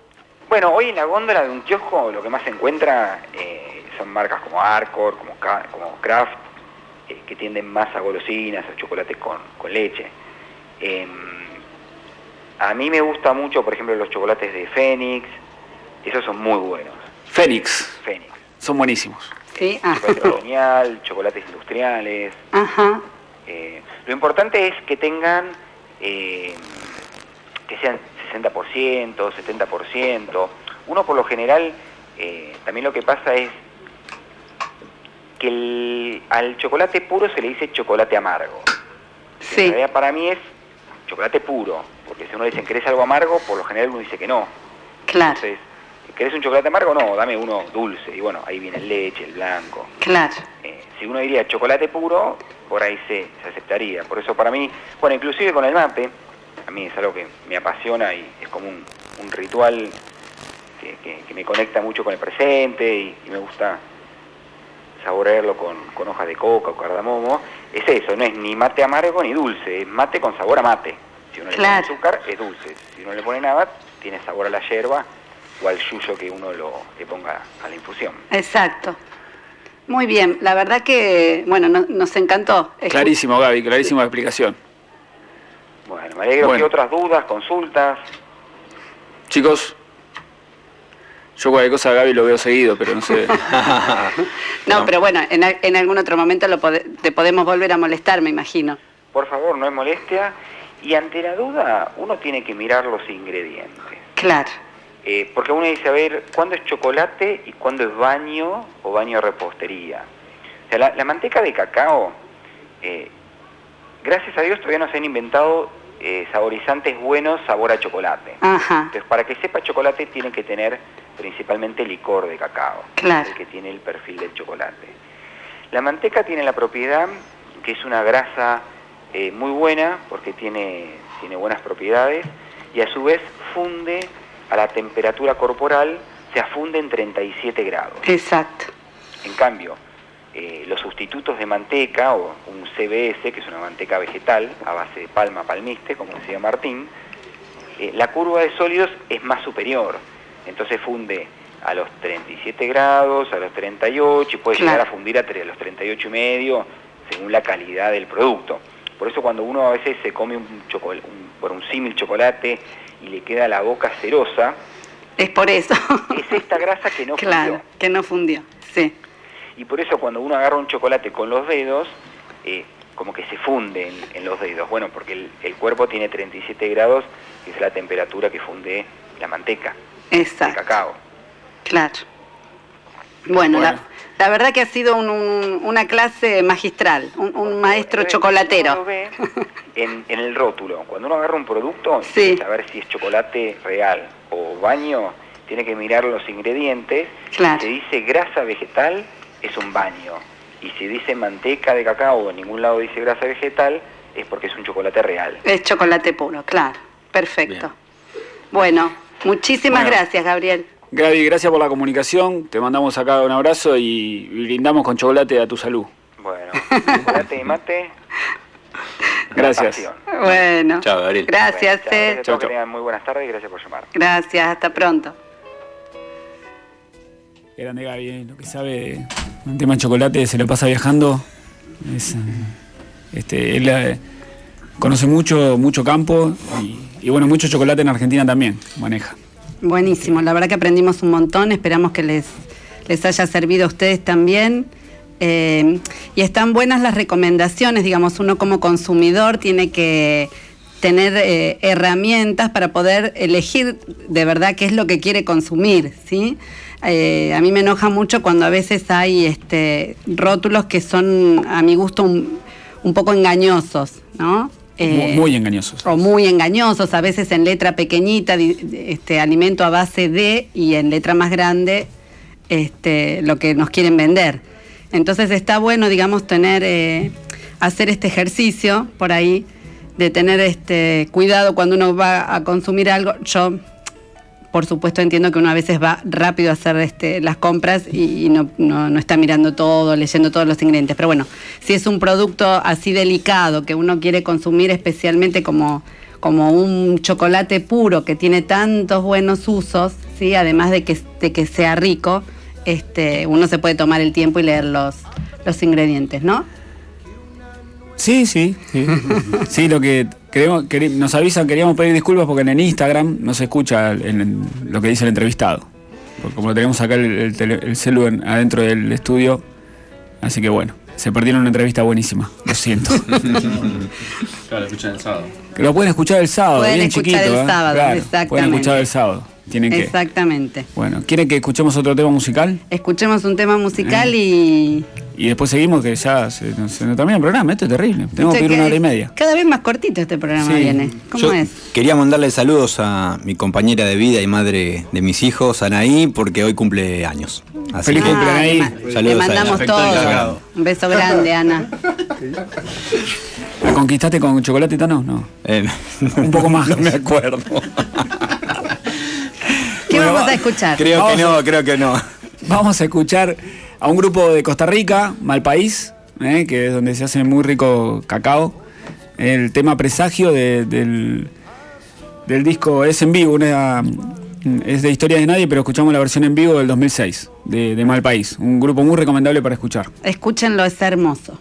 Bueno, hoy en la góndola de un kiosco lo que más se encuentra eh, son marcas como Arcor, como, como Kraft, eh, que tienden más a golosinas, a chocolates con, con leche. Em, a mí me gusta mucho, por ejemplo, los chocolates de Fénix, esos son muy buenos. Fénix. Son buenísimos. Sí, ah. Chocolate colonial, chocolates industriales. Ajá. Eh, lo importante es que tengan, eh, que sean 60%, 70%. Uno por lo general, eh, también lo que pasa es que el- al chocolate puro se le dice chocolate amargo. Sí. En realidad para mí es chocolate puro, porque si uno dice, ¿querés algo amargo? Por lo general uno dice que no. Claro, Entonces, ¿querés un chocolate amargo? No, dame uno dulce. Y bueno, ahí viene el leche, el blanco. claro. Eh, si uno diría chocolate puro, por ahí se, se aceptaría. Por eso para mí, bueno, inclusive con el mate, a mí es algo que me apasiona y es como un, un ritual que, que- que me conecta mucho con el presente y, y me gusta saborearlo con, con hojas de coca o cardamomo. Es eso, no es ni mate amargo ni dulce, es mate con sabor a mate. Si uno le Claro. pone azúcar, es dulce. Si uno le pone nada, tiene sabor a la yerba o al yuyo que uno lo, le ponga a la infusión. Exacto. Muy bien, la verdad que, bueno, no- nos encantó. Clarísimo, Gaby, clarísima explicación. Bueno, me alegro. Bueno. ¿Qué otras dudas, consultas? Chicos, yo cualquier cosa a Gaby lo veo seguido, pero no sé. [laughs] [laughs] No, pero bueno, en, al- en algún otro momento lo pode- te podemos volver a molestar, me imagino. Por favor, no es molestia. Y ante la duda, uno tiene que mirar los ingredientes. Claro, Eh, porque uno dice, a ver, ¿cuándo es chocolate y cuándo es baño o baño de repostería? O sea, la, la manteca de cacao, eh, gracias a Dios todavía no se han inventado eh, saborizantes buenos sabor a chocolate. ajá, Entonces, para que sepa chocolate tiene que tener principalmente licor de cacao, Claro. el que tiene el perfil del chocolate. La manteca tiene la propiedad que es una grasa eh, muy buena porque tiene, tiene buenas propiedades y a su vez funde a la temperatura corporal, se afunde en 37 grados. exacto. En cambio, eh, los sustitutos de manteca o un CBS, que es una manteca vegetal a base de palma palmiste, como decía Martín, eh, la curva de sólidos es más superior. Entonces funde a los 37 grados, a los 38 y puede Claro. llegar a fundir a los 38 y medio según la calidad del producto. Por eso cuando uno a veces se come un chocol- un- por un símil chocolate y le queda la boca cerosa, Es por eso. es esta grasa que no [laughs] claro, fundió. que no fundió. Sí, Y por eso cuando uno agarra un chocolate con los dedos, eh, como que se funde en, en los dedos. Bueno, porque el, el cuerpo tiene 37 grados, que es la temperatura que funde la manteca exacto. cacao. Claro. Bueno, Bueno. La, la verdad que ha sido un- un- una clase magistral, un, un maestro chocolatero. lo ve [laughs] en, en el rótulo. Cuando uno agarra un producto, Sí. saber si es chocolate real o baño, tiene que mirar los ingredientes. Claro. Si dice grasa vegetal, es un baño. Y si dice manteca de cacao o en ningún lado dice grasa vegetal, es porque es un chocolate real. Es chocolate puro, claro. Perfecto. Bien. Bueno, muchísimas Bueno. gracias, Gabriel. Gaby, gracias por la comunicación. Te mandamos acá un abrazo y, brindamos con chocolate a tu salud. Bueno, [laughs] chocolate y mate. Gracias. Bueno. Chao, Gabriel. Gracias, Bueno, chao, Chao, chao. muy buenas tardes y gracias por llamar. Gracias, hasta pronto. Grande Gaby, eh, lo que sabe de un tema de chocolate se lo pasa viajando. Es, eh, este, él eh, conoce mucho, mucho campo y, y bueno, mucho chocolate en Argentina también maneja. Buenísimo, la verdad que aprendimos un montón, esperamos que les, les haya servido a ustedes también. Eh, y están buenas las recomendaciones, digamos, uno como consumidor tiene que tener eh, herramientas para poder elegir de verdad qué es lo que quiere consumir, ¿sí? Eh, a mí me enoja mucho cuando a veces hay este, rótulos que son, a mi gusto, un, un poco engañosos, ¿no? Muy, Eh, muy engañosos. o muy engañosos, a veces en letra pequeñita, este, alimento a base de, y en letra más grande, este, lo que nos quieren vender. Entonces está bueno, digamos, tener, eh, hacer este ejercicio por ahí, de tener este cuidado cuando uno va a consumir algo. Yo, por supuesto, entiendo que uno a veces va rápido a hacer este, las compras y, y no, no- no está mirando todo, leyendo todos los ingredientes. Pero bueno, si es un producto así delicado que uno quiere consumir especialmente como, como un chocolate puro que tiene tantos buenos usos, ¿sí? además de que, de que sea rico, este, uno se puede tomar el tiempo y leer los, los ingredientes, ¿no? Sí, sí, sí. [laughs] Sí, lo que queremos, quere- nos avisan, queríamos pedir disculpas porque en el Instagram no se escucha lo que dice el entrevistado. Porque como tenemos acá el, el, tele- el celu en- adentro del estudio, así que bueno, se perdieron una entrevista buenísima, lo siento. [laughs] Claro, escuchan el sábado. Que lo pueden escuchar el sábado, Pueden bien escuchar chiquito. el ¿eh? sábado, Claro, exactamente. Pueden escuchar el sábado. Tienen que. Exactamente. Bueno, ¿quieren que escuchemos otro tema musical? Escuchemos un tema musical Eh. y. Y después seguimos que ya se, nos- se nos termina el programa, esto es terrible. Tenemos que ir una hora y media. Cada vez más cortito este programa Sí. viene. ¿Cómo Yo es? Quería mandarle saludos a mi compañera de vida y madre de mis hijos, Anaí, porque hoy cumple años. Así Feliz que- cumple, Ah, Anaí. le, ma- le Saludos a mandamos todo. Un beso grande, Ana. ¿La conquistaste con chocolate Tano? No. Eh, Un poco más. [laughs] no me acuerdo. ¿Qué Bueno, vamos va- a escuchar? creo que a- no, creo que no. Vamos a escuchar a un grupo de Costa Rica, Malpaís, eh, que es donde se hace muy rico cacao. El tema presagio de- del, del disco es en vivo, una- es de Historias de Nadie, pero escuchamos la versión en vivo del 2006, de, de Malpaís. Un grupo muy recomendable para escuchar. Escúchenlo, es hermoso.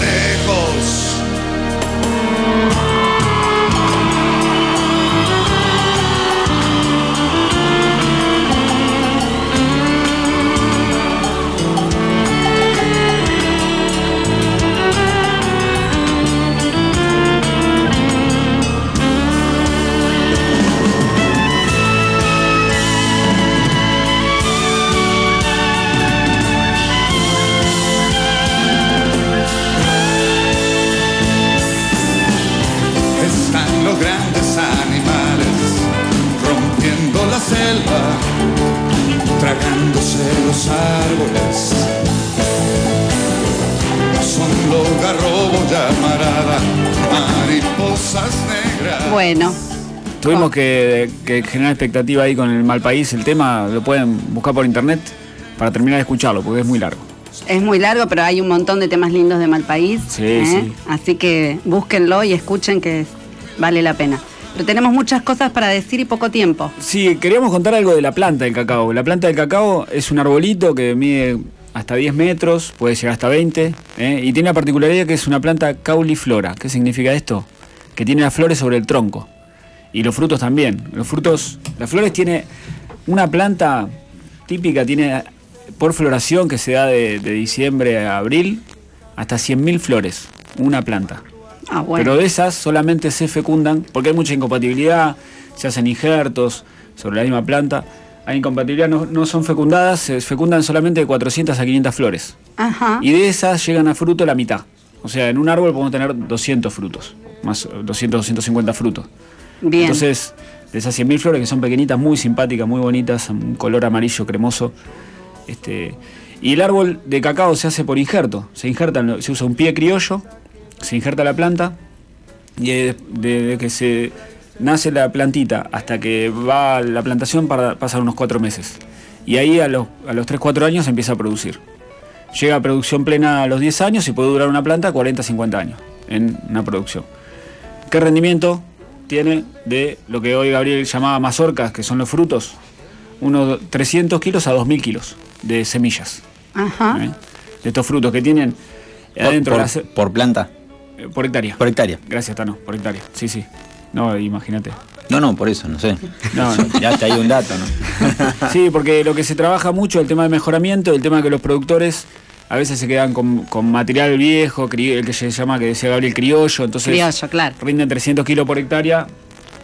Y que, que generar expectativa ahí con el mal país. El tema lo pueden buscar por internet para terminar de escucharlo, porque es muy largo. es muy largo, pero hay un montón de temas lindos de Malpaís. Sí, ¿eh? sí. Así que búsquenlo y escuchen que vale la pena. Pero tenemos muchas cosas para decir y poco tiempo. Sí, queríamos contar algo de la planta del cacao. La planta del cacao es un arbolito que mide hasta 10 metros, puede llegar hasta 20, ¿eh? y tiene la particularidad que es una planta cauliflora. ¿Qué significa esto? Que tiene las flores sobre el tronco. Y los frutos también. Los frutos, las flores tiene una planta típica, tiene por floración que se da de, de diciembre a abril, hasta 100.000 flores, una planta. Ah, bueno. Pero de esas solamente se fecundan, porque hay mucha incompatibilidad, se hacen injertos sobre la misma planta. Hay incompatibilidad, no, no son fecundadas, se fecundan solamente de 400 a 500 flores. Ajá. Y de esas llegan a fruto la mitad. O sea, en un árbol podemos tener 200 frutos, más 200, 250 frutos. Entonces, de esas 100.000 flores que son pequeñitas, muy simpáticas, muy bonitas, un color amarillo cremoso. Este, y el árbol de cacao se hace por injerto. Se injerta, se usa un pie criollo, se injerta la planta y de- desde que se nace la plantita hasta que va a la plantación para, pasan unos cuatro meses. Y ahí a los, a los 3-4 años empieza a producir. Llega a producción plena a los 10 años y puede durar una planta 40-50 años en una producción. ¿Qué rendimiento tiene de lo que hoy Gabriel llamaba mazorcas, que son los frutos? Unos 300 kilos a 2.000 kilos de semillas. Ajá. ¿eh? De estos frutos que tienen Por, adentro por- las- por planta, eh, por hectárea. por hectárea. Gracias, Tano, por hectárea. Sí, sí. No, imagínate. No, no, por eso, no sé. No, no. [laughs] Ya te hay un dato, ¿no? Sí, porque lo que se trabaja mucho el tema de mejoramiento, el tema que los productores a veces se quedan con, con material viejo, el que se llama, que decía Gabriel, criollo, entonces Criollo, claro. rinden 300 kilos por hectárea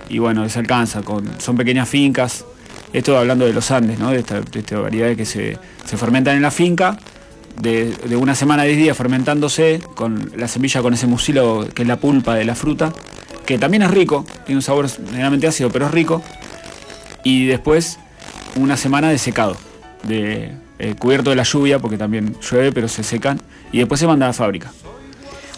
y bueno, les alcanza, con, son pequeñas fincas. Esto hablando de los Andes, ¿no? de, esta, de estas variedades que se, se fermentan en la finca, de, de una semana a 10 días fermentándose, con la semilla con ese mucílago que es la pulpa de la fruta, que también es rico, tiene un sabor generalmente ácido, pero es rico, y después una semana de secado, de, eh, cubierto de la lluvia, porque también llueve, pero se secan, y después se manda a la fábrica.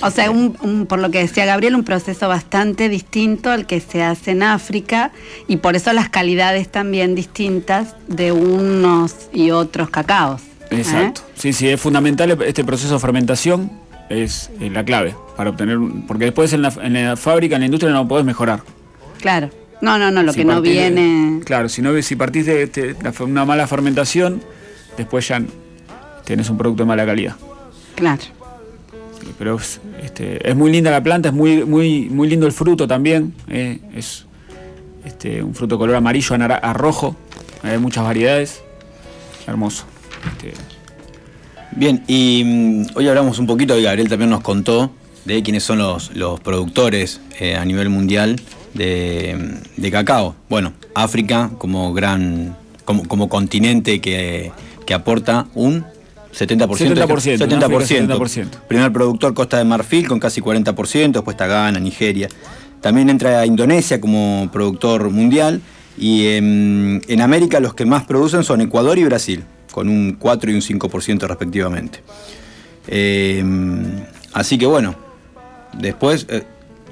O sea, un- un- por lo que decía Gabriel, un proceso bastante distinto al que se hace en África y por eso las calidades también distintas de unos y otros cacaos. ¿eh? Exacto. Sí, sí, es fundamental este proceso de fermentación, es eh, la clave para obtener, porque después en la, en la fábrica, en la industria no podés mejorar. Claro. No, no, no, lo Si que no de- viene. claro, si, no, si partís de este- una mala fermentación, después ya tienes un producto de mala calidad. Claro. Pero es, este, es muy linda la planta, es muy, muy, muy lindo el fruto también. eh, es este, un fruto color amarillo a rojo, hay muchas variedades. Hermoso. Este, Bien, y mm, hoy hablamos un poquito, y Gabriel también nos contó de quiénes son los, los productores eh, a nivel mundial de, de cacao. Bueno, África como gran, como, como continente que, que aporta un 70%. 70%, en 70%. África, 70%. Primer productor Costa de Marfil con casi 40%, después está Ghana, Nigeria. También entra Indonesia como productor mundial. Y en, en América los que más producen son Ecuador y Brasil, con un 4 y un 5% respectivamente. Eh, así que bueno, después eh,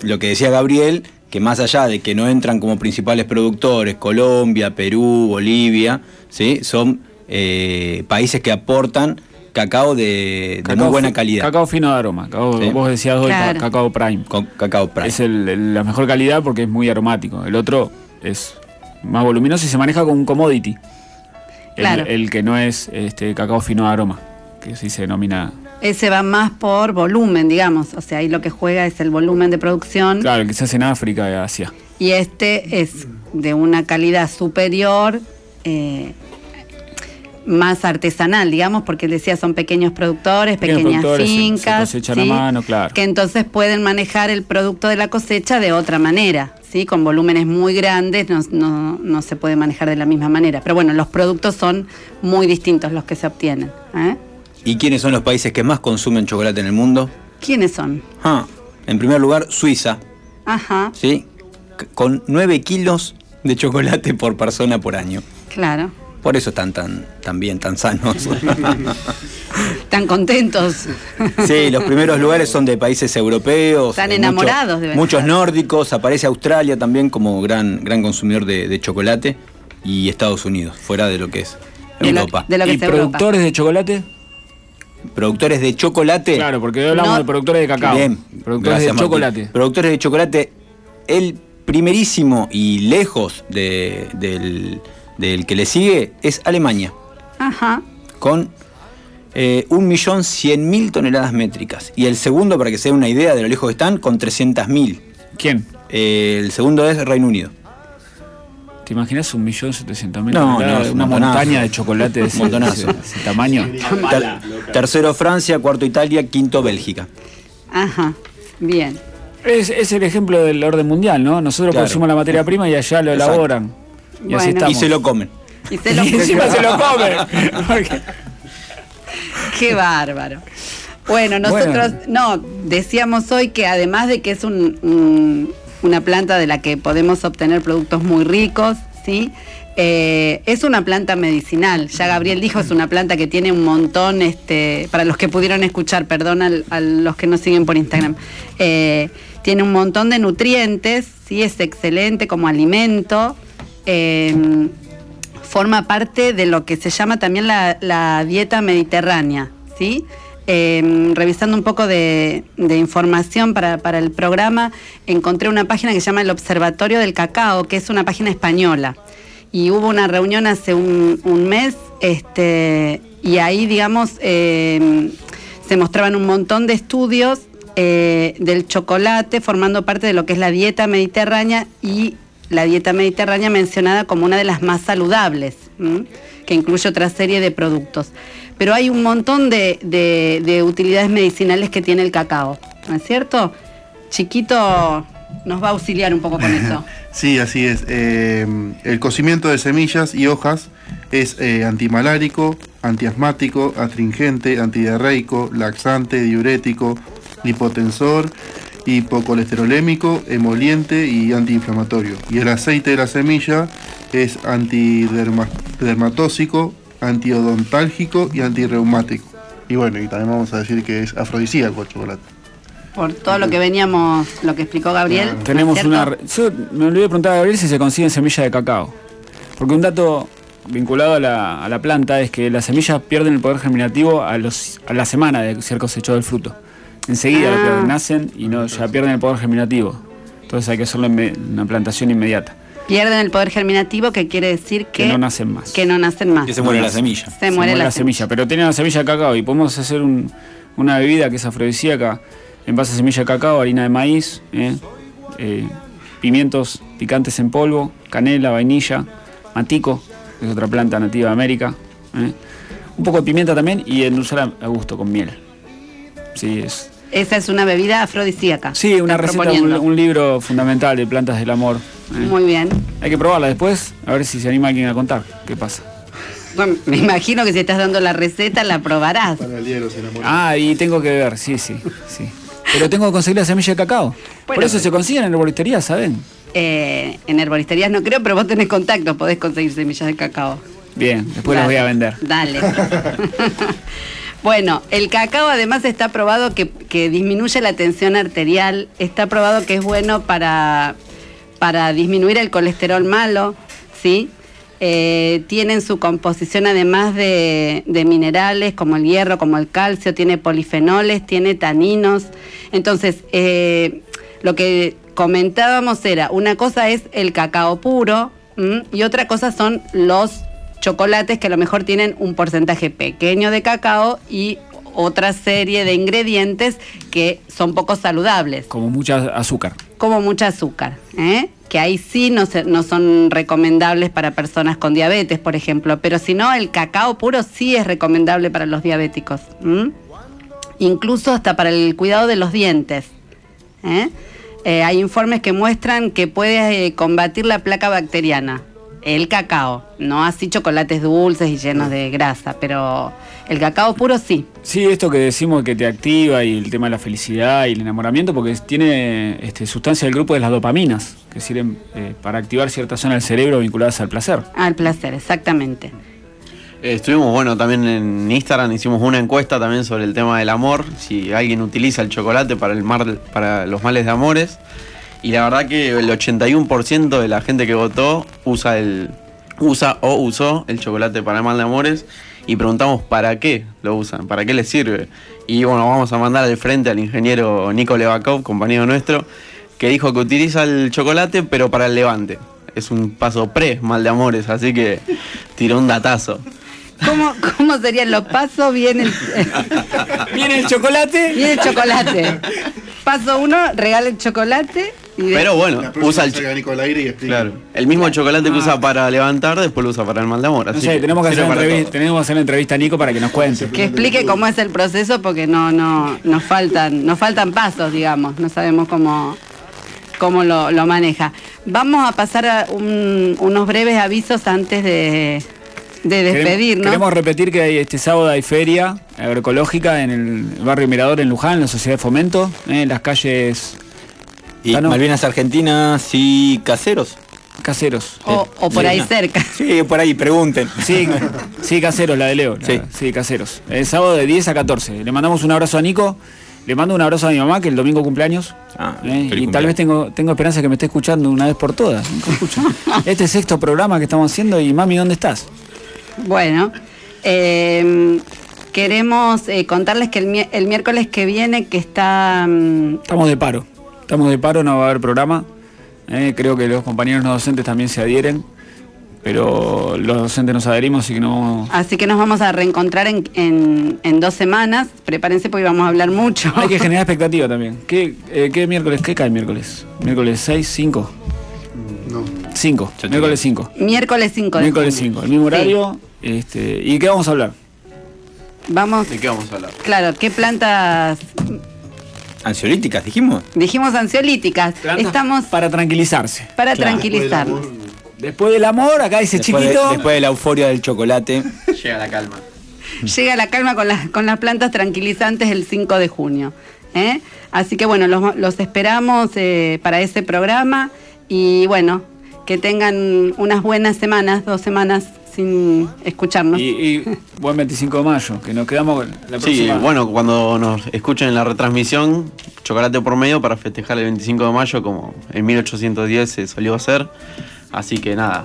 lo que decía Gabriel, que más allá de que no entran como principales productores Colombia, Perú, Bolivia, ¿sí? son eh, países que aportan cacao de, de muy buena calidad. Cacao fino de aroma. Cacao- Sí. Vos decías hoy Claro. cacao prime. Con cacao prime. Es el- el- la mejor calidad porque es muy aromático. El otro es más voluminoso y se maneja con un commodity. El, Claro. el que no es este cacao fino de aroma, que sí se denomina. Ese va más por volumen, digamos. O sea, ahí lo que juega es el volumen de producción. Claro, el que se hace en África y Asia. Y este es de una calidad superior, eh, más artesanal, digamos, porque él decía son pequeños productores, Pequeños pequeñas productores, se- se fincas. cosechan a mano, claro. Que entonces pueden manejar el producto de la cosecha de otra manera, ¿sí? Con volúmenes muy grandes no, no- no se puede manejar de la misma manera. Pero bueno, los productos son muy distintos los que se obtienen. ¿eh? ¿Y quiénes son los países que más consumen chocolate en el mundo? ¿Quiénes son? Ah, en primer lugar, Suiza, Ajá, ¿sí? C- con 9 kilos de chocolate por persona por año. claro. Por eso están tan, tan bien, tan sanos. Están contentos. Sí, los primeros lugares son de países europeos. Están enamorados, mucho- deben Muchos estar. nórdicos, aparece Australia también como gran, gran consumidor de, de chocolate y Estados Unidos, fuera de lo que es De lo- Europa. de lo que ¿Y es Europa. productores de chocolate? Productores de chocolate. Claro, porque hoy hablamos No. de productores de cacao. Bien, Productores gracias, de Martín. chocolate. Productores de chocolate, el primerísimo y lejos de- del, del que le sigue es Alemania, Ajá. con eh, 1.100.000 toneladas métricas. Y el segundo, para que se den una idea de lo lejos que están, con 300.000. ¿Quién? Eh, el segundo es Reino Unido. ¿Te imaginas un millón setecientos mil? No, toneladas? no, una montonazo. montaña de chocolate de ese, Montonazo. ese- ese tamaño. Ter- tercero Francia, cuarto Italia, quinto Bélgica. Ajá. Bien. Es, es el ejemplo del orden mundial, ¿no? Nosotros Claro. consumimos la materia prima y allá lo Exacto. elaboran. Y así Bueno. estamos. Y se lo comen. Y se lo [laughs] Y encima se lo comen. Porque- [laughs] Qué bárbaro. Bueno, nosotros, no, decíamos hoy que además de que es un- un- una planta de la que podemos obtener productos muy ricos, ¿sí? Eh, es una planta medicinal. Ya Gabriel dijo, es una planta que tiene un montón, este, para los que pudieron escuchar, perdón al- a, los que nos siguen por Instagram, eh, tiene un montón de nutrientes, ¿sí? Es excelente como alimento. Eh, forma parte de lo que se llama también la, dieta mediterránea, ¿sí? Eh, revisando un poco de, información para, para el programa, encontré una página que se llama el Observatorio del Cacao, que es una página española. Y hubo una reunión hace un, mes, este, y ahí, digamos, eh, se mostraban un montón de estudios eh, del chocolate formando parte de lo que es la dieta mediterránea y la dieta mediterránea mencionada como una de las más saludables, que incluye otra serie de productos. Pero hay un montón de, de- de utilidades medicinales que tiene el cacao, ¿no es cierto? Chiquito nos va a auxiliar un poco con eso. [laughs] Sí, así es. Eh, el cocimiento de semillas y hojas es eh, antimalárico, antiasmático, astringente, antidiarreico, laxante, diurético, lipotensor, hipocolesterolémico, emoliente y antiinflamatorio. Y el aceite de la semilla es antidermatóxico, antiodontálgico y antirreumático. Y bueno, y también vamos a decir que es afrodisíaco el chocolate. Por todo lo que veníamos, lo que explicó Gabriel. ¿no es Tenemos una. Yo me olvidé de preguntar a Gabriel si se consiguen semillas de cacao. Porque un dato vinculado a la, a la planta es que las semillas pierden el poder germinativo a, los, a la semana de ser cosechado el fruto. Enseguida lo Ah. pierden, nacen y no, ya pierden el poder germinativo. Entonces hay que hacerlo en una plantación inmediata. Pierden el poder germinativo, que quiere decir que, Que no nacen más. que no nacen más. Que se muere la semilla. Se muere la, semilla. Pero tiene la semilla de cacao y podemos hacer un- una bebida que es afrodisíaca en base a semilla de cacao, harina de maíz, ¿eh? Eh, pimientos picantes en polvo, canela, vainilla, matico, que es otra planta nativa de América, ¿eh? un poco de pimienta también y endulzar a gusto con miel. Sí, es, Esa es una bebida afrodisíaca. sí una receta, un, libro fundamental de plantas del amor. ¿eh? Muy bien. Hay que probarla después, a ver si se anima alguien a contar qué pasa. Bueno, me imagino que si estás dando la receta la probarás. Para el día de los enamorados. Ah, y tengo que ver, sí, sí, sí. Pero tengo que conseguir la semilla de cacao. Por eso se consiguen en herboristería, ¿saben? Eh, en herboristerías no creo, pero vos tenés contacto, podés conseguir semillas de cacao. Bien, después las voy a vender. Dale. [laughs] bueno, el cacao además está probado que, que disminuye la tensión arterial, está probado que es bueno para, para disminuir el colesterol malo, ¿sí? Eh, tiene en su composición además de, minerales como el hierro, como el calcio, tiene polifenoles, tiene taninos. Entonces, eh, lo que comentábamos era, una cosa es el cacao puro y otra cosa son los chocolates que a lo mejor tienen un porcentaje pequeño de cacao y otra serie de ingredientes que son poco saludables, Como mucha azúcar. como mucha azúcar, ¿eh? que ahí sí no, se- no son recomendables para personas con diabetes, por ejemplo, pero si no, el cacao puro sí es recomendable para los diabéticos, incluso hasta para el cuidado de los dientes. ¿eh? Eh, hay informes que muestran que puede combatir la placa bacteriana, el cacao, no así chocolates dulces y llenos de grasa, pero el cacao puro sí. Sí, esto que decimos que te activa y el tema de la felicidad y el enamoramiento, porque tiene este, sustancia del grupo de las dopaminas, que sirven eh, para activar ciertas zonas del cerebro vinculadas al placer. Al placer, exactamente. Eh, Estuvimos, bueno, también en Instagram hicimos una encuesta también sobre el tema del amor, si alguien utiliza el chocolate para, el mar, para los males de amores. Y la verdad que el 81% de la gente que votó usa, el, usa o usó el chocolate para el mal de amores. Y preguntamos para qué lo usan, para qué les sirve. Y bueno, vamos a mandar al frente al ingeniero Nico Levakov, compañero nuestro, que dijo que utiliza el chocolate pero para el levante. Es un paso pre mal de amores, así que tiró un datazo. ¿Cómo, cómo serían los pasos? Viene el, ¿Viene el chocolate? viene el chocolate. Paso uno, regala el chocolate. Pero bueno, La usa el, salga Nico al aire y explica. claro, el mismo chocolate que usa para levantar, después lo usa para el mal de amor. No así sé, tenemos que, hacer para entrevista, todo. tenemos que hacer una entrevista a Nico para que nos cuente. que explique cómo es el proceso porque no, no, nos faltan, nos faltan pasos, digamos, no sabemos cómo, cómo lo, lo maneja. Vamos a pasar a un- unos breves avisos antes de, de Queremos- despedirnos. Queremos repetir que este sábado hay feria agroecológica en el barrio Mirador en Luján, en la Sociedad de Fomento, en las calles Y Ah. Malvinas Argentinas y caseros. Caseros. o, o por Sí, ahí no. cerca. Sí, por ahí, pregunten. Sí, sí, caseros, la de Leo. la- Sí. sí, caseros. El sábado de 10 a 14. Le mandamos un abrazo a Nico. Le mando un abrazo a mi mamá, que el domingo cumpleaños. Ah, Eh, y tal vez tengo, tengo esperanza que me esté escuchando una vez por todas. Este sexto programa que estamos haciendo y mami, ¿dónde estás? Bueno, eh, queremos eh, contarles que el, el miércoles que viene, que está... mm, Estamos de paro. Estamos de paro, no va a haber programa. Eh, creo que los compañeros no docentes también se adhieren. Pero los docentes nos adherimos, así que no. Así que nos vamos a reencontrar en, en- en dos semanas. Prepárense porque vamos a hablar mucho. Hay que generar [laughs] expectativa también. ¿Qué, eh, qué miércoles? ¿Qué cae miércoles? ¿Miércoles 6, 5? No. 5. te Miércoles 5. Miércoles 5 de Miércoles junio. 5. El mismo Sí. horario. Este, ¿Y qué vamos a hablar? Vamos, ¿De qué vamos a hablar? claro, ¿qué plantas? Ansiolíticas, dijimos. Dijimos ansiolíticas. Estamos Para tranquilizarse. para Claro. tranquilizarnos. Después del amor, acá dice Después de, chiquito. después de la euforia del chocolate. [laughs] Llega la calma. Llega la calma con las, con las plantas tranquilizantes el 5 de junio. ¿eh? Así que bueno, los, los esperamos eh, para ese programa y bueno, que tengan unas buenas semanas, dos semanas sin escucharnos. Y, y buen 25 de mayo, que nos quedamos con la Sí, próxima. bueno, cuando nos escuchen en la retransmisión, chocolate por medio para festejar el 25 de mayo, como en 1810 se solió hacer. Así que nada,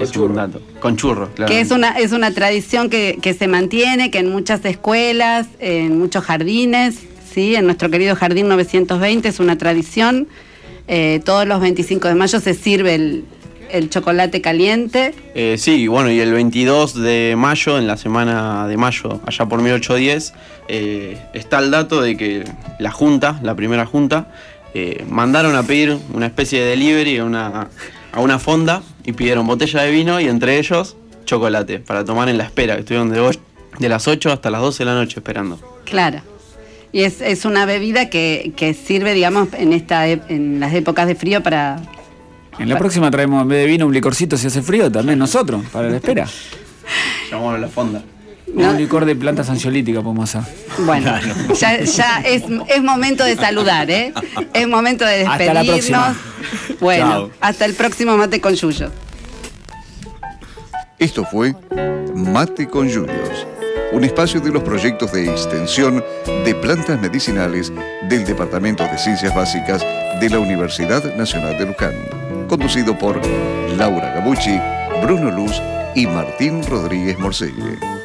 es un dato. Con churros, claro. Que es una, es una tradición que, que se mantiene, que en muchas escuelas, en muchos jardines, ¿sí? en nuestro querido Jardín 920 es una tradición. Eh, todos los 25 de mayo se sirve el, el chocolate caliente. Eh, sí, bueno, y el 22 de mayo, en la semana de mayo, allá por 1810, eh, está el dato de que la Junta, la primera Junta, eh, mandaron a pedir una especie de delivery a una, a una fonda y pidieron botella de vino y entre ellos chocolate para tomar en la espera, que estuvieron de, och- de las 8 hasta las 12 de la noche esperando. Claro. Y es, es una bebida que, que sirve, digamos, en, esta, ep- en las épocas de frío para... En la próxima traemos en vez de vino un licorcito si hace frío, también nosotros, para la espera. [laughs] Llamamos a la fonda. No. Un licor de plantas ansiolíticas podemos hacer. Bueno, ya, ya es, es momento de saludar, ¿eh? Es momento de Hasta la despedirnos. Bueno, Chao. hasta el próximo mate con Yuyo. Esto fue Mate con Yuyos, un espacio de los proyectos de extensión de plantas medicinales del Departamento de Ciencias Básicas de la Universidad Nacional de Luján, conducido por Laura Gabucci, Bruno Luz y Martín Rodríguez Morcelle.